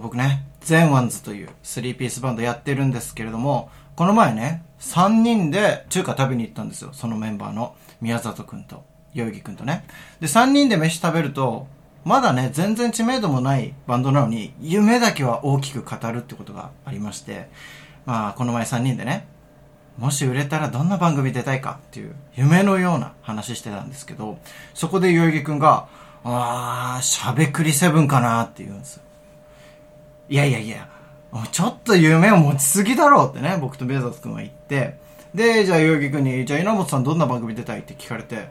僕ね、ゼンワンズという3ピースバンドやってるんですけれども、この前ね、3人で中華食べに行ったんですよ。そのメンバーの宮里くんと、代々木くんとね。で、3人で飯食べると、まだね、全然知名度もないバンドなのに、夢だけは大きく語るってことがありまして、まあ、この前3人でね、もし売れたらどんな番組出たいかっていう夢のような話してたんですけど、そこで代々木くんが、あー、しゃべくりセブンかなって言うんですよ。いやいやいや、ちょっと夢を持ちすぎだろうってね、僕とベーザス君は言って、で、じゃあ代々木君に、じゃあ稲本さんどんな番組出たいって聞かれて、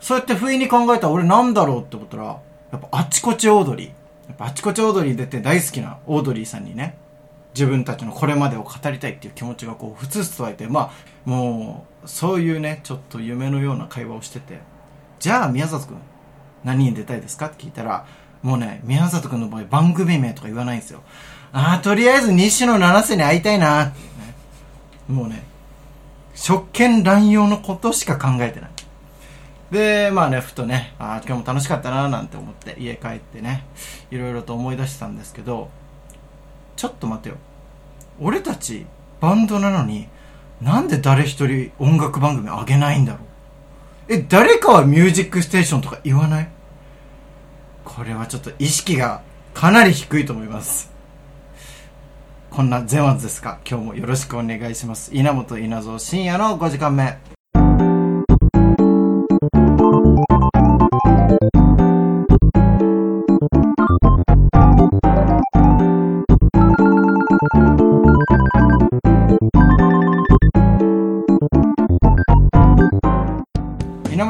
そうやって不意に考えたら俺なんだろうって思ったら、やっぱあちこちオードリー。やっぱあちこちオードリー出て大好きなオードリーさんにね、自分たちのこれまでを語りたいっていう気持ちがこう、ふつふつと湧いて、まあ、もう、そういうね、ちょっと夢のような会話をしてて、じゃあ宮里君、何に出たいですかって聞いたら、もうね、宮里くんの場合番組名とか言わないんですよ。ああ、とりあえず西野七瀬に会いたいな、ねもうね、職権乱用のことしか考えてない。で、まあね、ふとね、ああ、今日も楽しかったな、なんて思って家帰ってね、いろいろと思い出してたんですけど、ちょっと待てよ。俺たちバンドなのに、なんで誰一人音楽番組あげないんだろうえ、誰かはミュージックステーションとか言わない？これはちょっと意識がかなり低いと思います。こんなゼワンズですか？今日もよろしくお願いします。稲本稲造深夜の5時間目。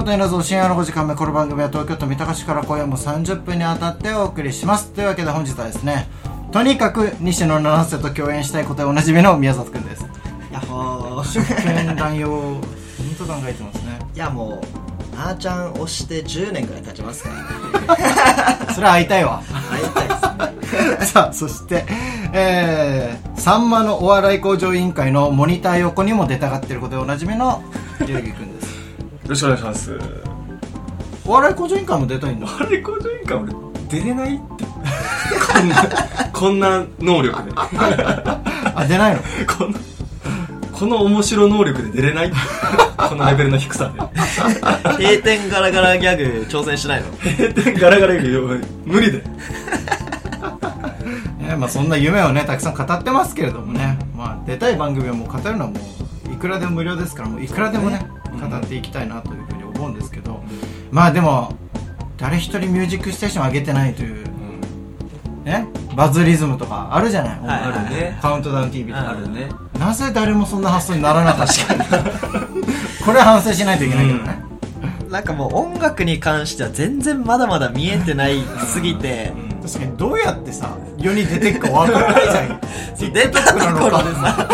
稲本稲造深夜の5時間目この番組は東京都三鷹市から今夜も30分にわたってお送りします。というわけで本日はですねとにかく西野七瀬と共演したいことでおなじみの宮里くんです。やっほー職権乱用本当考えてますね。いやもうあーちゃん推して10年ぐらい経ちますから。ね それは会いたいわ。会いたいですね。さあそしてえー、さんまのお笑い向上委員会のモニター横にも出たがってることでおなじみの代々木くんです。よろしくお願いします。お笑い向上委員会も出たいんだ。あれ工場委員会俺出れないって。こんなこんな能力で。あ出ないの？このこの面白能力で出れないこのレベルの低さで。閉店ガラガラギャグ挑戦しないの？閉店ガラガラ言うけど無理で。ね まあ、そんな夢をねたくさん語ってますけれどもね、まあ、出たい番組をもう語るのはもういくらでも無料ですからもういくらでもねうん語っていきたいなというふうに思うんですけど、まあでも誰一人ミュージックステーション上げてないというねバズリズムとかあるじゃない、はいあるね。カウントダウン TV とかあるね。なぜ誰もそんな発想にならなかった？これは反省しないといけないけどね、なんかもう音楽に関しては全然まだまだ見えてないすぎて。確かにどうやってさ世に出てくか分からないじゃん。出たところでさ。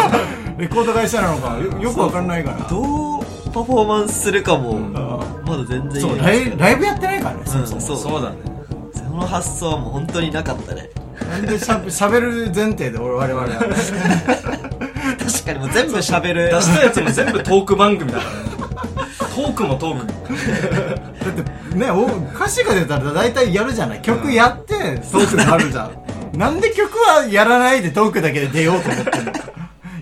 レコード会社なのか。よよく分からないから。どうパフォーマンスするかも。ん。まだ全然そうライライブやってないからね、そもそも。そうそうだね。その発想はもう本当になかったね。なんでしゃしゃべる前提で俺我々は。確かにもう全部喋る。出したやつも全部トーク番組だからね。トークもトーク。だってねお歌詞が出たら大体やるじゃない。曲やってトークになるじゃん。なんで曲はやらないでトークだけで出ようと思ってんのか。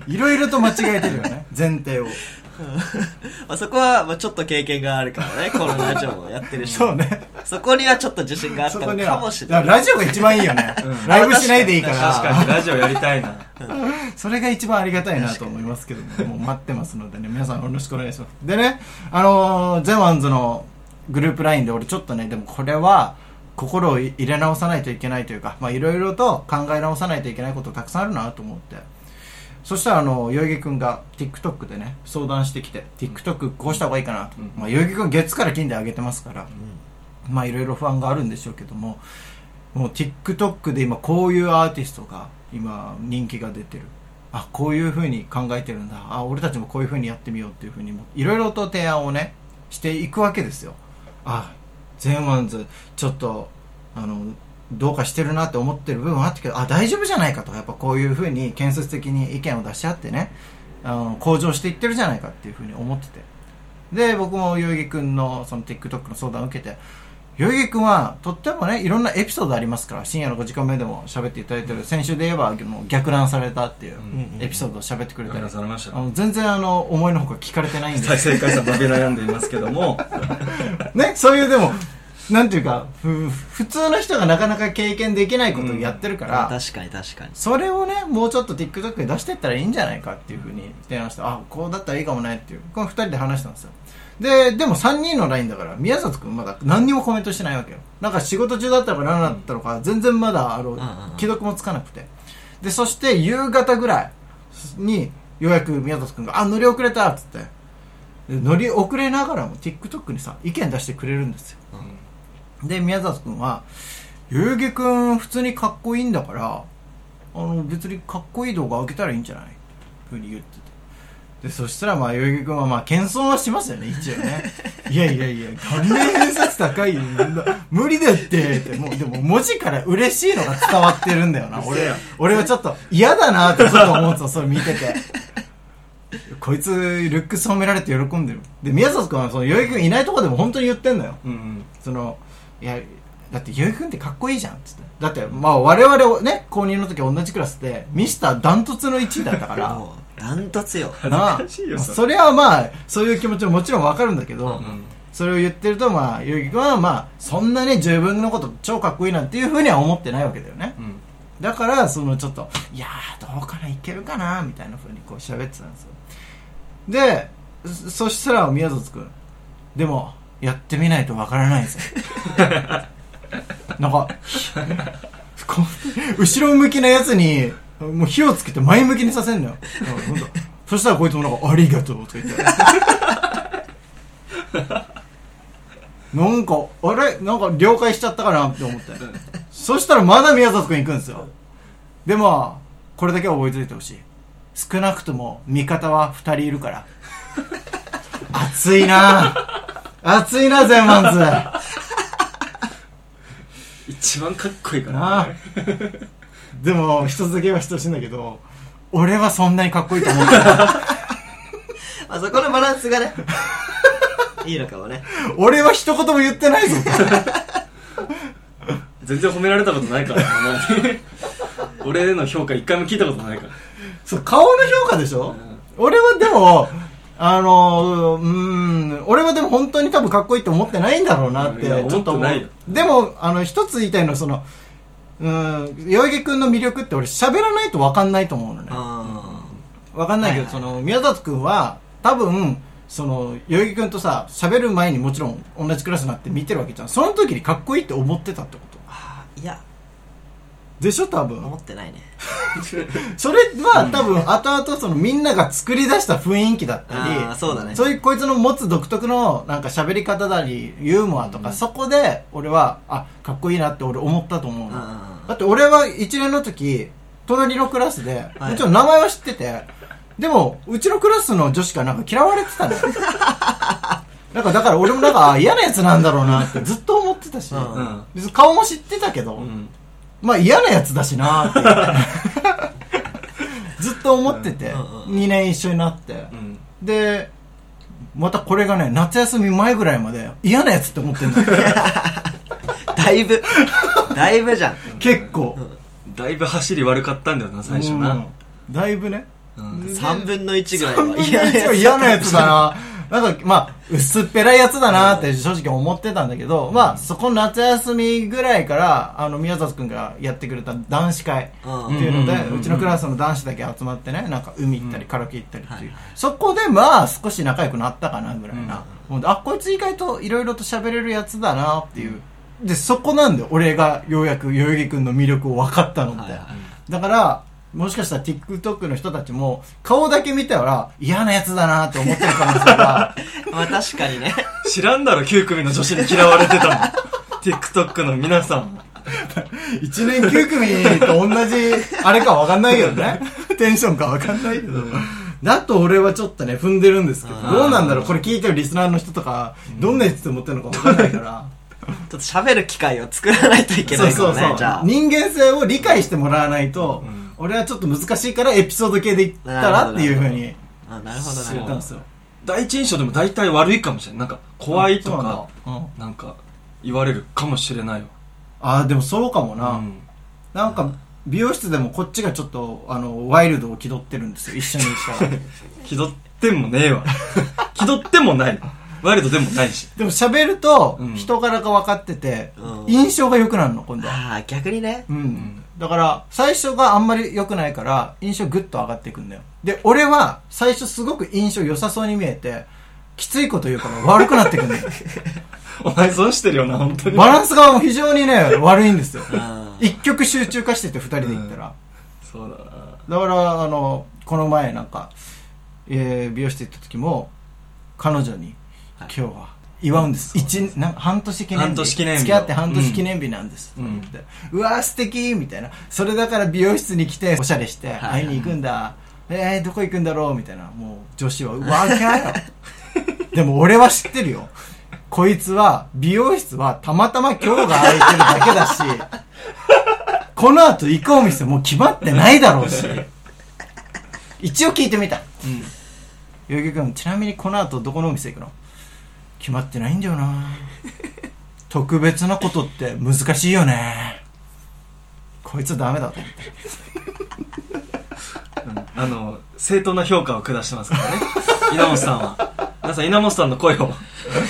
いろいろと間違えてるよね前提をまあそこはまあちょっと経験があるからねこのラジオもやってるし。そうね。そこにはちょっと自信があったのかもしれない。ラジオが一番いいよね、ライブしないでいいから。確かに。ラジオやりたいな。それが一番ありがたいなと思いますけども、もう待ってますのでね、皆さんよろしくお願いします。でね、あのーゼワンズのグループラインで俺ちょっとね、でもこれは心を入れ直さないといけないというか、まあいろいろと考え直さないといけないことたくさんあるなと思って。そしたらあの、代々木くんが TikTok でね、相談してきて、TikTok こうした方がいいかなと。うんまあ代々木くん月から金で上げてますから、まあいろいろ不安があるんでしょうけども、もう TikTok で今こういうアーティストが今人気が出てる。あ、こういう風に考えてるんだ。あ、俺たちもこういう風にやってみようっていう風にも、いろいろと提案をね、していくわけですよ。あ、ゼンワンズ、ちょっと、あの、どうかしてるなって思ってる部分はあったけど、あ、大丈夫じゃないかと。やっぱこういう風に建設的に意見を出し合ってね、あの、向上していってるじゃないかっていう風に思ってて。で、僕も代々木くんのその TikTok の相談を受けて、代々木くんはとってもねいろんなエピソードありますから深夜の5時間目でも喋っていただいてる。先週で言えばあの逆ナンされたっていうエピソードを喋ってくれたり、やらされましたあの全然あの思いのほか聞かれてないんで。再生回数伸び悩んでいますけども。ね、そういうでも、なんていうか、ふ普通の人がなかなか経験できないことをやってるから、確かに確かに。それをね、もうちょっと TikTok で出していったらいいんじゃないかっていうふうに提案して、あ、こうだったらいいかもねっていう、この二人で話したんですよ。で、でも3人の LINE だから、宮里くんまだ何にもコメントしてないわけよ。なんか仕事中だったのか何だったのか、全然まだ、あのんうん、既読もつかなくて。で、そして夕方ぐらいに、ようやく宮里くんが、あ、乗り遅れたっつって。で乗り遅れながらも TikTok にさ、意見出してくれるんですよ。で、宮里くんは、代々木くん普通にかっこいいんだから、あの、別にかっこいい動画上げたらいいんじゃない？ふうに言ってて。で、そしたらまあ、代々木くんはまあ、謙遜はしますよね、一応ね。いやいやいや、関連偏差値高いよ。無理だって、って、もう、でも文字から嬉しいのが伝わってるんだよな。俺、俺はちょっと嫌だなってちょっと思ってた、それ見てて。こいつ、ルックス褒められて喜んでる。で、宮里くんは、その、代々木くんいないとこでも本当に言ってんだよ。うんうんその、いや、だって、ゆうくんってかっこいいじゃん、つって。だって、まあ、我々ね、公認の時同じクラスで、ミスターダントツの1位だったから、もう、ダントツよ。なあ恥ずかしいよそれそれはまあ、そういう気持ちももちろんわかるんだけど、うんそれを言ってると、まあ、ゆうきくんは、まあ、そんなね、自分のこと超かっこいいなんていうふうには思ってないわけだよね。うんだから、そのちょっと、いやー、どうかな、いけるかな、みたいなふうにこう喋ってたんですよ。で、そそしたら宮里くん、でも、やってみないとわからないんすよ。なんか、後ろ向きなやつに、もう火をつけて前向きにさせんのよ。そしたらこいつもなんか、ありがとうとか言って。なんか、あれ？なんか了解しちゃったかなって思って。そしたらまだ宮里くん行くんですよ。でも、これだけは覚えておいてほしい。少なくとも味方は二人いるから。熱いな熱いな、ゼンマンズ。一番かっこいいからなあでも、一つだけ言わせてほしいんだけど、俺はそんなにかっこいいと思ってない。まあそこのバランスがね、いいのかもね。俺は一言も言ってないぞ。全然褒められたことないからお前に俺への評価一回も聞いたことないからそう、顔の評価でしょ、俺はでも、あの、うーん、俺はでも本当に多分かっこいいと思ってないんだろうなって、いやちょっと思。でも、あの、一つ言いたいのは、その、うん、代々木くんの魅力って俺喋らないと分かんないと思うのね。あ分かんないけど、はいはいその、宮里くんは、多分、その、代々木くんとさ、喋る前にもちろん同じクラスになって見てるわけじゃん。その時にかっこいいって思ってたってこと。いや、でしょ多分。思ってないね。それは多分後々そのみんなが作り出した雰囲気だったりそうだね。そういうこいつの持つ独特のなんか喋り方だりユーモアとか、そこで俺はあかっこいいなって俺思ったと思うだって俺は1年の時隣のクラスで、はい。もちろん名前は知っててでもうちのクラスの女子からなんか嫌われてたの。よ なんかだから俺もなんかあ嫌なやつなんだろうなってずっと思ってたし、うんうん。別に顔も知ってたけど、うんまあ嫌なやつだしなーって ずっと思ってて、うんうん2年一緒になって、うん。でまたこれがね夏休み前ぐらいまで嫌なやつって思ってんだよ だいぶ、だいぶじゃん。結構。だいぶ走り悪かったんだよな最初うん。なだいぶね。うん。3分の1ぐらい3分はの1は嫌なやつだななんかまあ薄っぺらいやつだなって正直思ってたんだけど、まあそこ夏休みぐらいからあの宮里くんがやってくれた男子会うんっていうので、うちのクラスの男子だけ集まってね、なんか海行ったりカラオケ行ったりっていう、はいそこでまあ少し仲良くなったかなぐらいな。あ、こいつ意外といろいろと喋れるやつだなっていう。で、そこなんだよ。俺がようやく代々木くんの魅力を分かったのって。だから、もしかしたら TikTok の人たちも顔だけ見たら嫌なやつだなって思ってる可能性が。まあ確かにね。知らんだろ9組の女子に嫌われてたの。TikTok の皆さん。1年9組と同じあれかわかんないけどね。テンションかわかんないけど、だと俺はちょっとね踏んでるんですけどどうなんだろう？これ聞いてるリスナーの人とかどんなやつって思ってるのかわかんないから。ちょっと喋る機会を作らないといけないかもね、じゃあ。人間性を理解してもらわないと、うん俺はちょっと難しいからエピソード系で言ったらっていうふうにあなるほど知れたんですよ。第一印象でも大体悪いかもしれないなんか怖いとかなん。だなんか言われるかもしれないよああでもそうかもな、うん。なんか美容室でもこっちがちょっとあのワイルドを気取ってるんですよ。一緒にしたら。気取ってもねえわ。気取ってもない。ワイルドでもないし。でも喋るとうん。人柄が分かってて、うん。印象が良くなるの今度は。ああ、逆にね。うん、んだから最初があんまり良くないから印象グッと上がっていくんだよ。で俺は最初すごく印象良さそうに見えてきついこと言うから悪くなってくんだよ。お前損してるよな本当に。バランスが非常にね悪いんですよ。あ一曲集中化してて二人で行ったら、そうだな。だからあのこの前なんか、えー美容室行った時も彼女に「今日は祝うんです一なん半年記念日。半年記念日付き合って半年記念日なんです」うん。うわー素敵みたいな。それだから美容室に来ておしゃれして会いに行くんだ、えー、どこ行くんだろうみたいな。もう女子はう わーよ。でも俺は知ってるよ。こいつは美容室はたまたま今日が空いてるだけだし この後行くお店もう決まってないだろうし。一応聞いてみた。うん。代々木君ちなみにこの後どこのお店行くの？決まってないんだよな。特別なことって難しいよね。こいつダメだと思って。あの正当な評価を下してますからね。稲本さんは。皆さん稲本さんの声を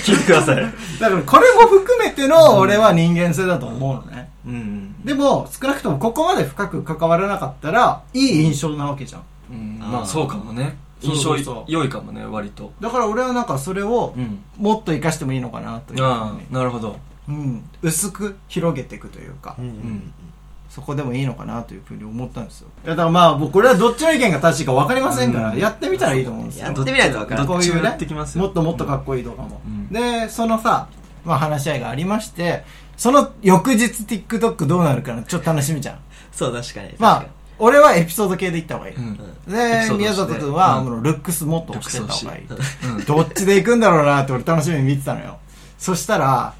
聞いてください。だからこれも含めての俺は人間性だと思うのね。うん、でも少なくともここまで深く関わらなかったらいい印象なわけじゃん。うん、まあそうかもね印象良いかもね割と。だから俺はなんかそれをうん。もっと生かしてもいいのかなというふうあに。あなるほど。うん、薄く広げていくというか、うんうんそこでもいいのかなというふうに思ったんですよ。いやだからまあ僕これはどっちの意見が正しいか分かりませんから、うん。やってみたらいいと思うんですよ。やってみないと分からん。こういうねもやってきますよ。もっともっとかっこいいとかも、うん。でそのさ、まあ、話し合いがありましてその翌日 TikTok どうなるかなちょっと楽しみじゃん。そう、確かに。まあ俺はエピソード系でいった方がいい、うん。にで宮里君は、うんもうルックスもっとしてった方がいい。どっちで行くんだろうなって俺楽しみに見てたのよ。そしたら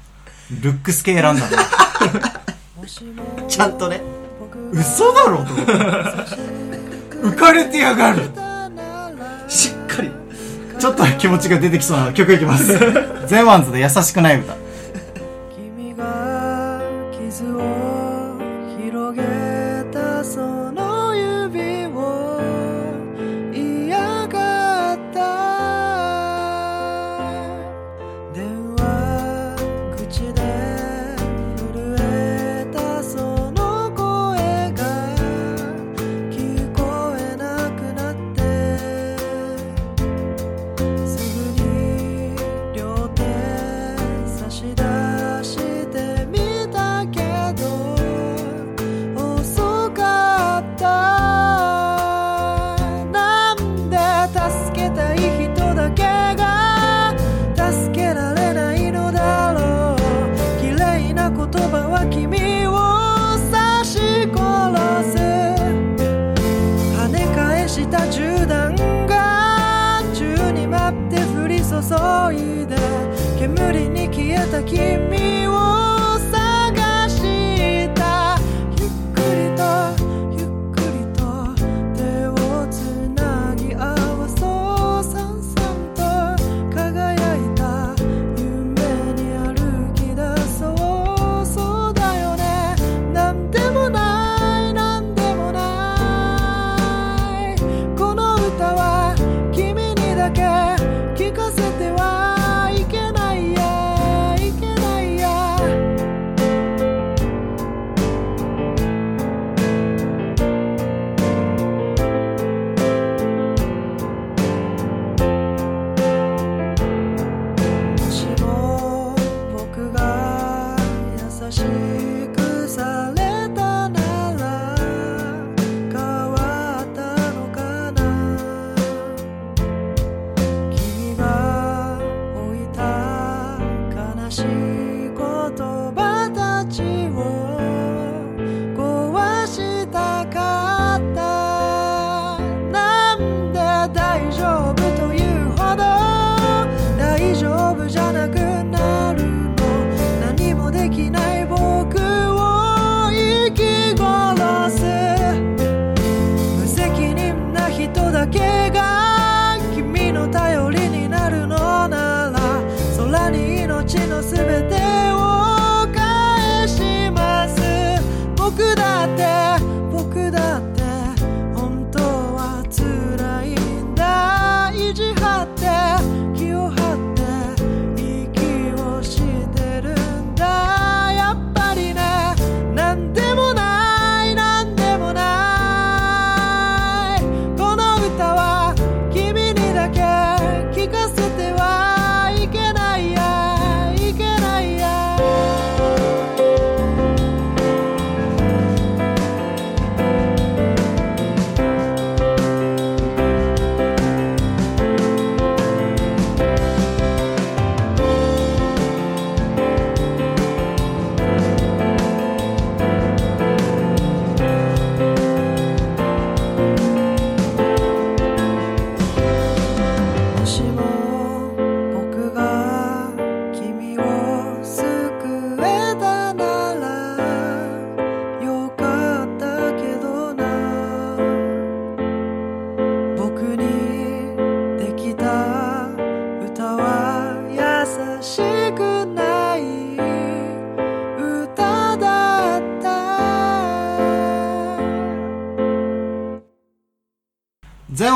ルックス系選んだの。うん。ちゃんとね。嘘だろと思って。浮かれてやがる。しっかり。ちょっと気持ちが出てきそうな曲いきます。ゼンワンズで優しくない歌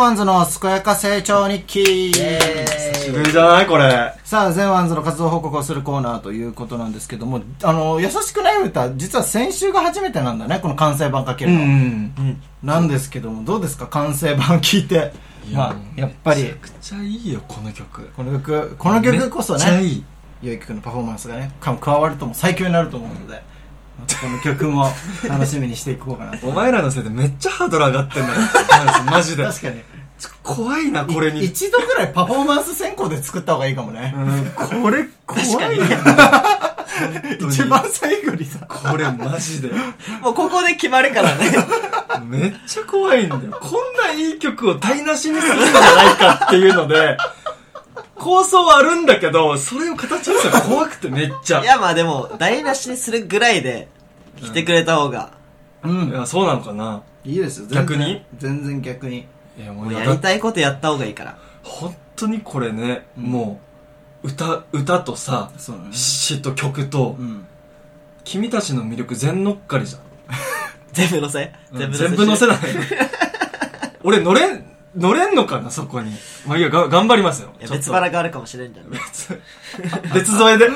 ワンズの健やか成長日記久しぶりじゃないこれ。さあ、ゼンワンズの活動報告をするコーナーということなんですけども、あの、優しくない歌、実は先週が初めてなんだね、この完成版かけるの。ん。なんですけども、どうですか、完成版聞いて。まあ、やっぱりめちゃ、くちゃいいよ、この曲。この曲、この曲こそね、めっちゃいい。ゆういきくんのパフォーマンスがね、か加わるとも最強になると思うので、この曲も楽しみにしていこうかなと。お前らのせいでめっちゃハードル上がってんだよ。マジで。確かに。怖いな、これに。一度ぐらいパフォーマンス先行で作った方がいいかもね。うん、これ怖いな。一番最後にさ。これマジで。もうここで決まるからね。めっちゃ怖いんだよ。こんないい曲を台無しにするんじゃないかっていうので、構想はあるんだけど、それを形にするの怖くてめっちゃ。いやまあでも、台無しにするぐらいで来てくれた方が、うんい。や、そうなのかないいですよ、逆に？全然逆に。いや、ももううややりたいことやった方がいいから。本当にこれね、もう、歌、歌とさ、ね。詩と曲とう、ん。君たちの魅力全乗っかりじゃん。全部乗せ？全部乗せ？ない。俺乗れん、乗れんのかな、そこに。まあいいや、が頑張りますよ。別腹があるかもしれんじゃんね。別添えで。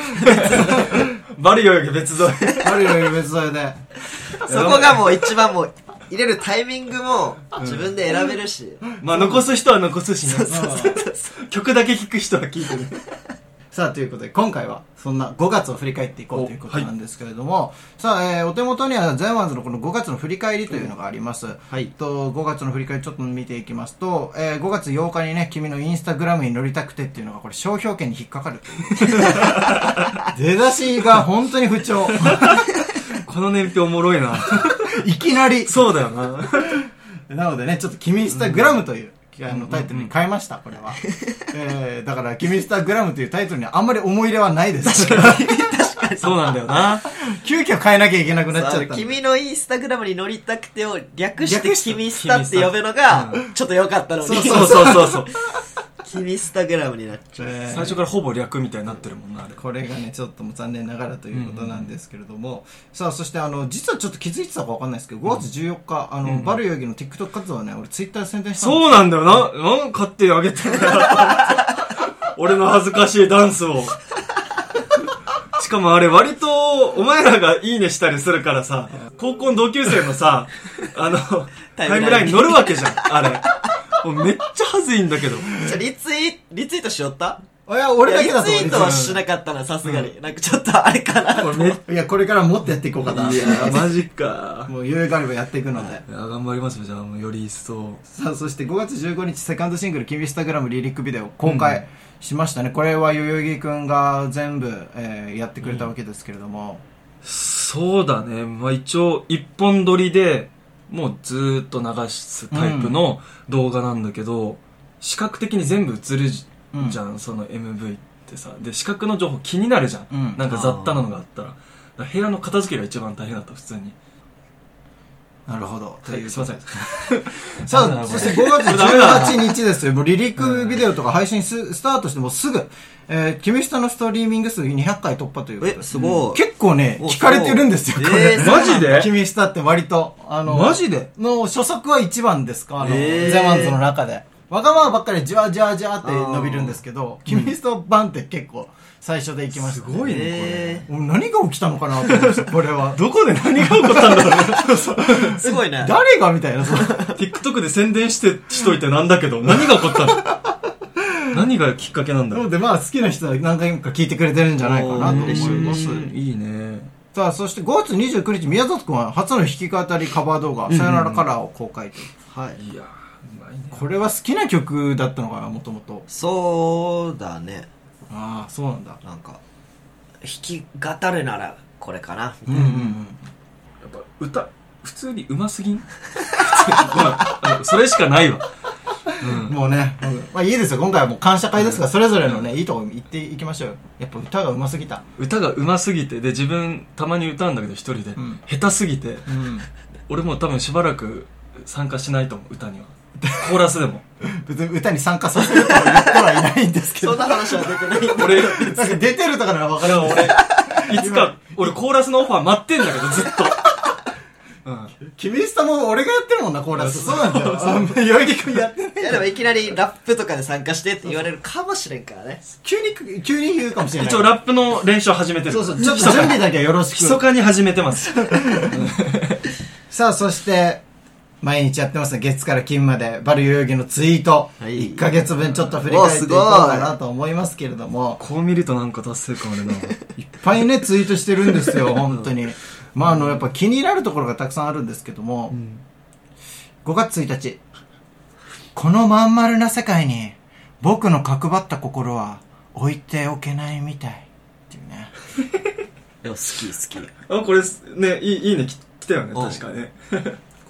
バリオより別添え。あるより別添えで。そこがもう一番もう、入れるタイミングも自分で選べるし。まあ残す人は残すしね。曲だけ聴く人は聴いてる。さあ、ということで、今回は、そんな5月を振り返っていこうということなんですけれども、さあ、えーお手元には、ゼンワンズのこの5月の振り返りというのがあります。はいと、5月の振り返りちょっと見ていきますと、えー5月8日にね、君のインスタグラムに乗りたくてっていうのが、これ、商標権に引っかかる。出だしが本当に不調。この年表おもろいな。いきなり。そうだよな。なのでね、ちょっと君インスタグラムという、あのタイトルに変えました、これは。えー、だから、君インスタグラムというタイトルにあんまり思い入れはないです。そうなんだよな。急遽変えなきゃいけなくなっちゃった。君のインスタグラムに乗りたくてを略して略して君スタって呼ぶのが、ちょっと良かったのに。そうそうそうそう。君スタグラムになっちゃう。えー最初からほぼ略みたいになってるもんな、あれ。これがね、ちょっともう残念ながらということなんですけれども、さあ、そしてあの、実はちょっと気づいてたかわかんないですけど、5月14日、あの、バルヨギの TikTok 活動はね、俺ツイッターで宣伝したのそうなんだよな。なん勝手にあげてんだよ。俺の恥ずかしいダンスを。しかもあれ割と、お前らがいいねしたりするからさ、高校の同級生のさ、あの、タイムラインに乗るわけじゃん、あれ。もうめっちゃ恥ずいんだけど。じゃあリツイ、リツイートしよった？いや、俺だけだといやリツイートはし思なかったな、さすがに。なんかちょっとあれかな。いや、これからもっとやっていこうかな。いや、マジか。もう余裕があればやっていくので。いや、頑張りますよ、じゃあ、もうより一層。さあ、そして5月15日、セカンドシングル、君インスタグラムリリックビデオ公開しましたね。これは代々木くんが全部、えーやってくれたわけですけれども、そうだね。まあ一応、一本撮りで、もうずーっと流すタイプの動画なんだけど、視覚的に全部映るじゃん、その MV ってさ。で、視覚の情報気になるじゃん。うんなんか雑多なのがあったら部屋の片付けが一番大変だった、普通に。なるほど。とはい、いうすいません。さあ、そして5月これダメだ18日ですよ。もうリリックビデオとか配信すスタートしてもうすぐ、えー、君下のストリーミング数200回突破ということで。え、すごい。結構ね、お聞かれてるんですよ、これ。えーマジで？君下って割と、あの、マジで？の初速は一番ですか？あの、えー。ゼマンズの中で。わがままばっかりじわじわじわって伸びるんですけど、君下版って結構最初で行きました、すごいねえもう何が起きたのかなと思いました、これは。どこで何が起こったんだろう すごいね。誰がみたいな、そう TikTok で宣伝して、しといてなんだけど、何が起こったの？何がきっかけなんだろう？なのでまあ好きな人は何回か聞いてくれてるんじゃないかなと思います。いいね。さあ、そして5月29日、宮里くんは初の弾き語りカバー動画、さよならカラーを公開と。はい。いやうまいね。これは好きな曲だったのかな、もともと。そうだね。ああ、そうなんだ。なんか、弾き語るならこれかな。うんうんうん。やっぱ歌、普通にうますぎん？普通にごめんあのそれしかないわ。うん。もうね、まあいいですよ。今回はもう感謝会ですから、それぞれのね、いいとこ行っていきましょうよ。やっぱ歌が上手すぎた。歌がうますぎて、で、自分、たまに歌うんだけど、一人で、ん下手すぎて、うん。俺もう多分しばらく参加しないと思う、歌には。コーラスでも。別に歌に参加させるとは言ってはいないんですけど。そんな話は出てないんだ。俺、いなんか出てるとかなら分かるや、俺、いつか、俺コーラスのオファー待ってんだけど、ずっと。うん。君下も俺がやってるもんな、コーラス。そうなんだよ。あの、よいきくんやってないいやでもいきなりラップとかで参加してって言われるかもしれんからね。急に、急に言うかもしれない。一応ラップの練習を始めてる。そうそう、ちょっと準備だけはよろしく。密かに始めてます。さあ、そして、毎日やってますね。月から金まで、バル代々木のツイート。はい1ヶ月分ちょっと振り返っていこうかなと思いますけれども、こう見るとなんか達成感あるな。いっぱいね、ツイートしてるんですよ、本当に。まあ、あの、やっぱ気になるところがたくさんあるんですけども、5月1日、このまん丸な世界に、僕の角張った心は置いておけないみたい。っていうね。でも好き好き。あ、これ、ね、いい、いいね、き来たよね、うん確かね。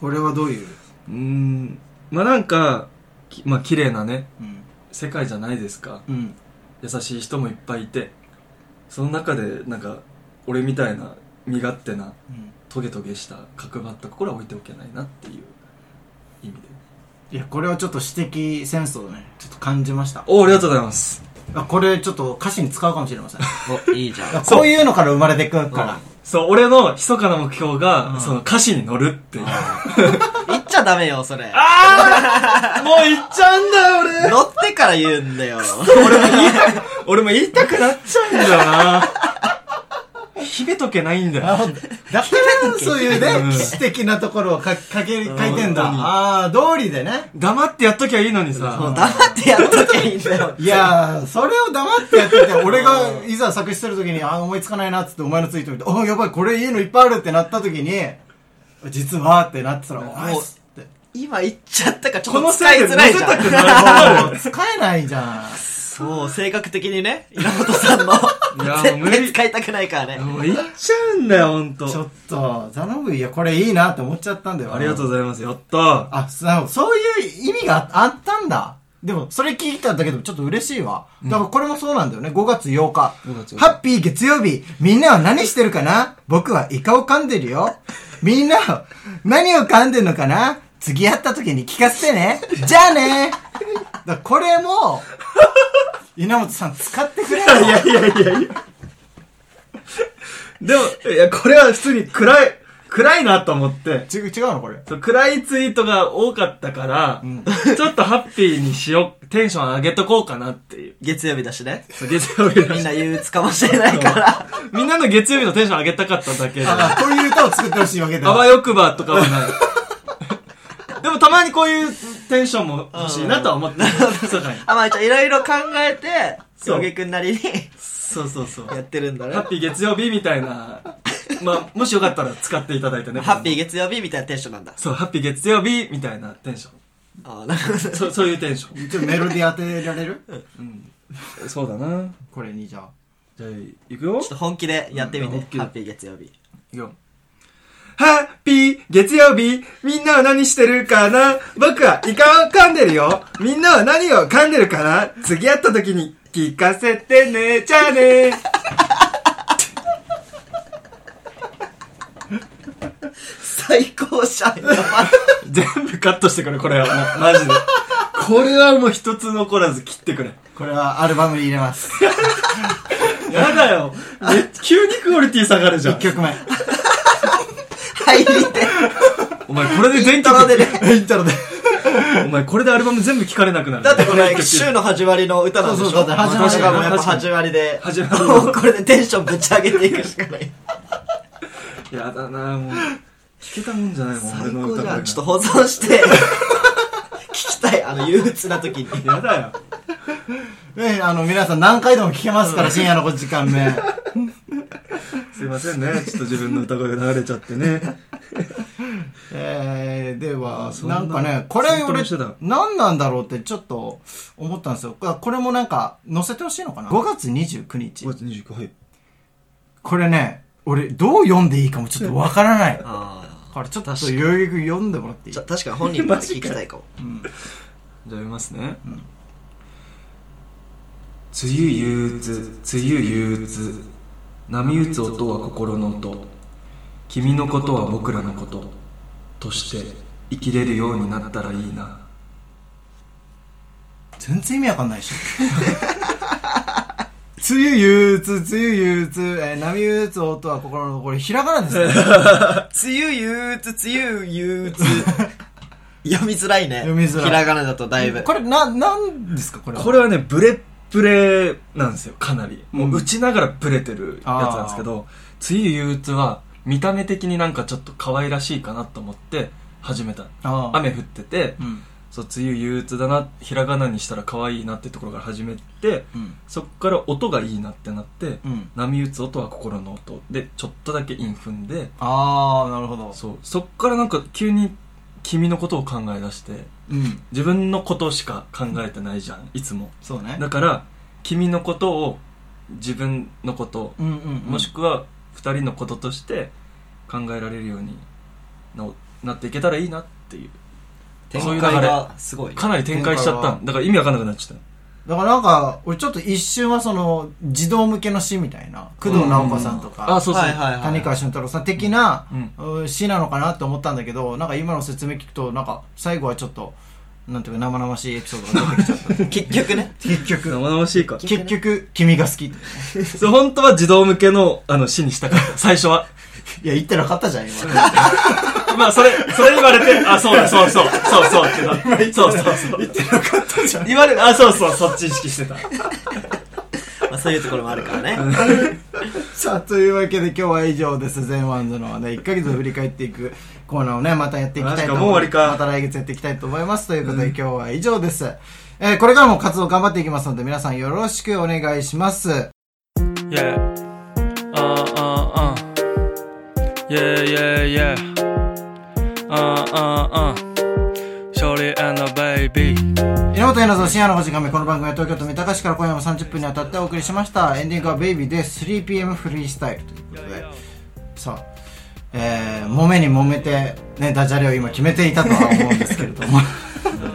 これはどういう、うーん。まあなんか、きまあ綺麗なね、うん、世界じゃないですか。うん、優しい人もいっぱいいて、その中で、なんか、俺みたいな、身勝手な、うん。トゲトゲした、角張った心は置いておけないなっていう意味で。いや、これはちょっと指摘センスをね、ちょっと感じました。おありがとうございます。あこれちょっと歌詞に使うかもしれません。お、いいじゃん。こういうのから生まれてくるから。そう、俺の密かな目標が、うんその歌詞に乗るっていう。言っちゃダメよ、それ。もう言っちゃうんだよ、俺乗ってから言うんだよ。俺も言いたくなっちゃうんだよな。秘めとけないんだよ。だから、そういうね、うん詩的なところをか書け、書いてんだ。ああ、通りでね。黙ってやっときゃいいのにさ。黙ってやっときゃいいんだよ。いやー、それを黙ってやってて、俺がいざ作詞するときに、あー思いつかないなっつってお前のツイート見て、あやばい、これいいのいっぱいあるってなったときに、実はってなってたら、おいっつって。今言っちゃったからちょこっと使いのせいでづらいじゃん。ない。もう使えないじゃん。そう、性格的にね、稲本さんの、いやもう絶無理対使いたくないからね。もう言っちゃうんだよ、ほんと。ちょっと、ザノブいや、これいいなって思っちゃったんだよ。ありがとうう。ございます。やったあ、そうそういう意味がああったんだ。でも、それ聞いただけでもちょっと嬉しいわ。だからこれもそうなんだよね。5月8日。5月8日ハッピー月曜日。みんなは何してるかな？僕はイカを噛んでるよ。みんなは何を噛んでんのかな？次会った時に聞かせてね。じゃあね。だこれも、稲本さん使ってくれよ。いやいやいやいや。でも、いや、これは普通に暗い、暗いなと思って。ち違うのこれ。そう暗いツイートが多かったから、ちょっとハッピーにしよう、テンション上げとこうかなっていう。月曜日だしね。そう月曜日だしみんな憂鬱かもしれないから。みんなの月曜日のテンション上げたかっただけで。あ、こういう歌を作ってほしいわけだ。あわよくばとかはない。でもたまにこういうテンションも欲しいなとは思ってあ、まあ、じゃあいろいろ考えて、そうくんなりにそうそうそう。やってるんだねハッ。ピー月曜日みたいな。まあ、もしよかったら使っていただいてね。ハッピー月曜日みたいなテンションなんだ。そう、ハッピー月曜日みたいなテンション。あなるほど。そそういうテンション。ちょっとメロディー当てられる？そうだな。これにじゃあ。じゃあ、いくよちょっと本気でやってみて。うんハッピー月曜日。いくよ。ハッピー月曜日みんなは何してるかな？僕はイカを噛んでるよみんなは何を噛んでるかな？次会った時に聞かせてねじゃあね最 最高じゃん。全部カットしてくれ、これは。もうマジで。これはもう一つ残らず切ってくれ。これはアルバムに入れます。やだよ。め急にクオリティ下がるじゃん1。曲目。入りで。お前これで全イントロでね。イントロで。お前これでアルバム全部聴かれなくなる。だってこれ、曲週の始まりの歌なんでしょ？そうそうだって始まりやっぱ始まりで。始まりもうこれでテンションぶち上げていくしかない。やだなもう。聞けたもんじゃないもん、最俺の歌。ちょっと保存して、聞きたい。あの、憂鬱な時に。やだよ。ね、あの、皆さん何回でも聴けますから、深夜の5時間目。すいませんね。ちょっと自分の歌声が流れちゃってね。えー、では、そんななんかね、これ俺何なんだろうってちょっと思ったんですよ。これもなんか、載せてほしいのかな ?5 月29日。5月29はい。これね、俺、どう読んでいいかもちょっとわからない。あこれちょっと、代々木君読んでもらっていい？あ。確かに本人も 聞きたいかも。じゃあ読みますね。梅雨憂鬱、梅雨憂鬱。波打つ音は心の音。君のことは僕らのこと。として生きれるようになったらいいな。全然意味わかんないでしょ。梅雨憂鬱、梅雨憂鬱、えー波打つ音は心の、これひらがなですね。梅雨憂鬱、梅雨憂鬱。読みづらいね。読みづらいひらがなだとだいぶ。これ、な、なんですかこれは？これはね、ブレッブレなんですよ、かなり。もう打ちながらブレてるやつなんですけど、梅雨憂鬱は見た目的になんかちょっと可愛らしいかなと思って始めた。雨降ってて、うん。そう、梅雨憂鬱だな、ひらがなにしたら可愛いなってところから始めて、うん。そっから音がいいなってなって、うん。波打つ音は心の音で、ちょっとだけ韻踏んで、あー、なるほど。そう、そっからなんか急に君のことを考え出して、うん。自分のことしか考えてないじゃん、いつも。そうね。だから、君のことを、自分のこと、うんうん、うん。もしくは二人のこととして考えられるようにななっていけたらいいなっていう。展そういう流れ開がすごい。かなり展開しちゃったんだから意味わかんなくなっちゃっだからなんか、俺ちょっと一瞬はその、児童向けの詩みたいな、工藤直子さんとか、そうそう。はいはいはい。谷川俊太郎さん的な詩なのかなって思ったんだけど、なんか今の説明聞くと、なんか最後はちょっと、なんていうか生々しいエピソードが出てきちゃった。結局ね。結局、生々しいか。結局、君が好き。いそう、本当は児童向けの、あの、詩にしたかった。最初は。や、言ってなかったじゃん、今。まあ、それ、それ言われて、あ、そうだ、そうそう、そうそうってなって。そうそうそう。言ってなかったじゃん。言われて、あ、そうそう、そっち意識してた。まあそういうところもあるからね。さあ、というわけで今日は以上です。全ワンズのね、1ヶ月を振り返っていくコーナーをね、またやっていきたいとマジかもう終わりかまた来月やっていきたいと思います。ということで今日は以上です。えーこれからも活動頑張っていきますので、皆さんよろしくお願いします。Yeah. Uh uh uh. Yeah yeah yeah. Uh uh uh. Shorty and the baby. 稲本稲造深夜の5時間目この番組は東京都三鷹市から今夜も30分にわたってお送りしましたエンディングは「ベイビーで 3pm フリースタイルということでさあえー、揉めに揉めてねダジャレを今決めていたとは思うんですけれども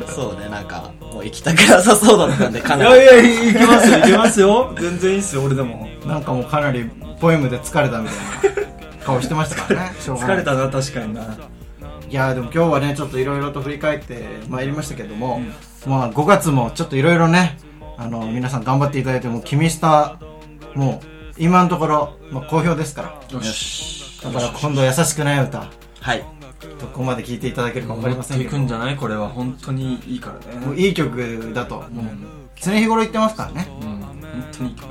そうね、なんか、もう行きたくなさそうだったんで、かいなり。やいや、いけますよ、いけますよ。全然いいっすよ、俺でも。なんかもうかなりポエムで疲れたみたいな顔してましたからね疲れたな、確かにな。いやーでも今日はねちょっといろいろと振り返ってまいりましたけども、まあ5月もちょっといろいろねあの皆さん頑張っていただいてもう君スタもう今のところ、まあ、好評ですからよし。だから今度優しくない歌はい。どこまで聴いていただけるか分かりませんいけどくんじゃないこれは本当にいいからね。もういい曲だともう常日頃言ってますからねうん、本当にいい曲。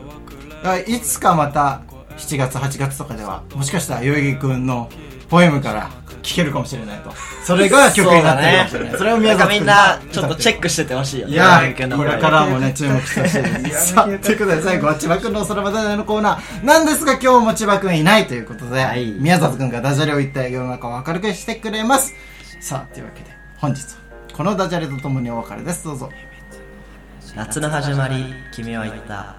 だからいつかまた7月8月とかではもしかしたら代々木くんのポエムから聴けるかもしれないとそれが曲になってるかもしれないそ,、れを宮崎みんなが、ちょっとチェックしててほしいよね。いやこれからもね、注目してほしいです。さあ、ということで最後は千葉くんの空まダジャレのコーナーなんですが今日も千葉くんいないということで、はい宮里くんがダジャレを言って世の中を明るくしてくれます。さあ、というわけで本日はこのダジャレとともにお別れです。どうぞ。夏の始まり、君は言った。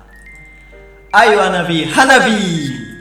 I wanna be 花火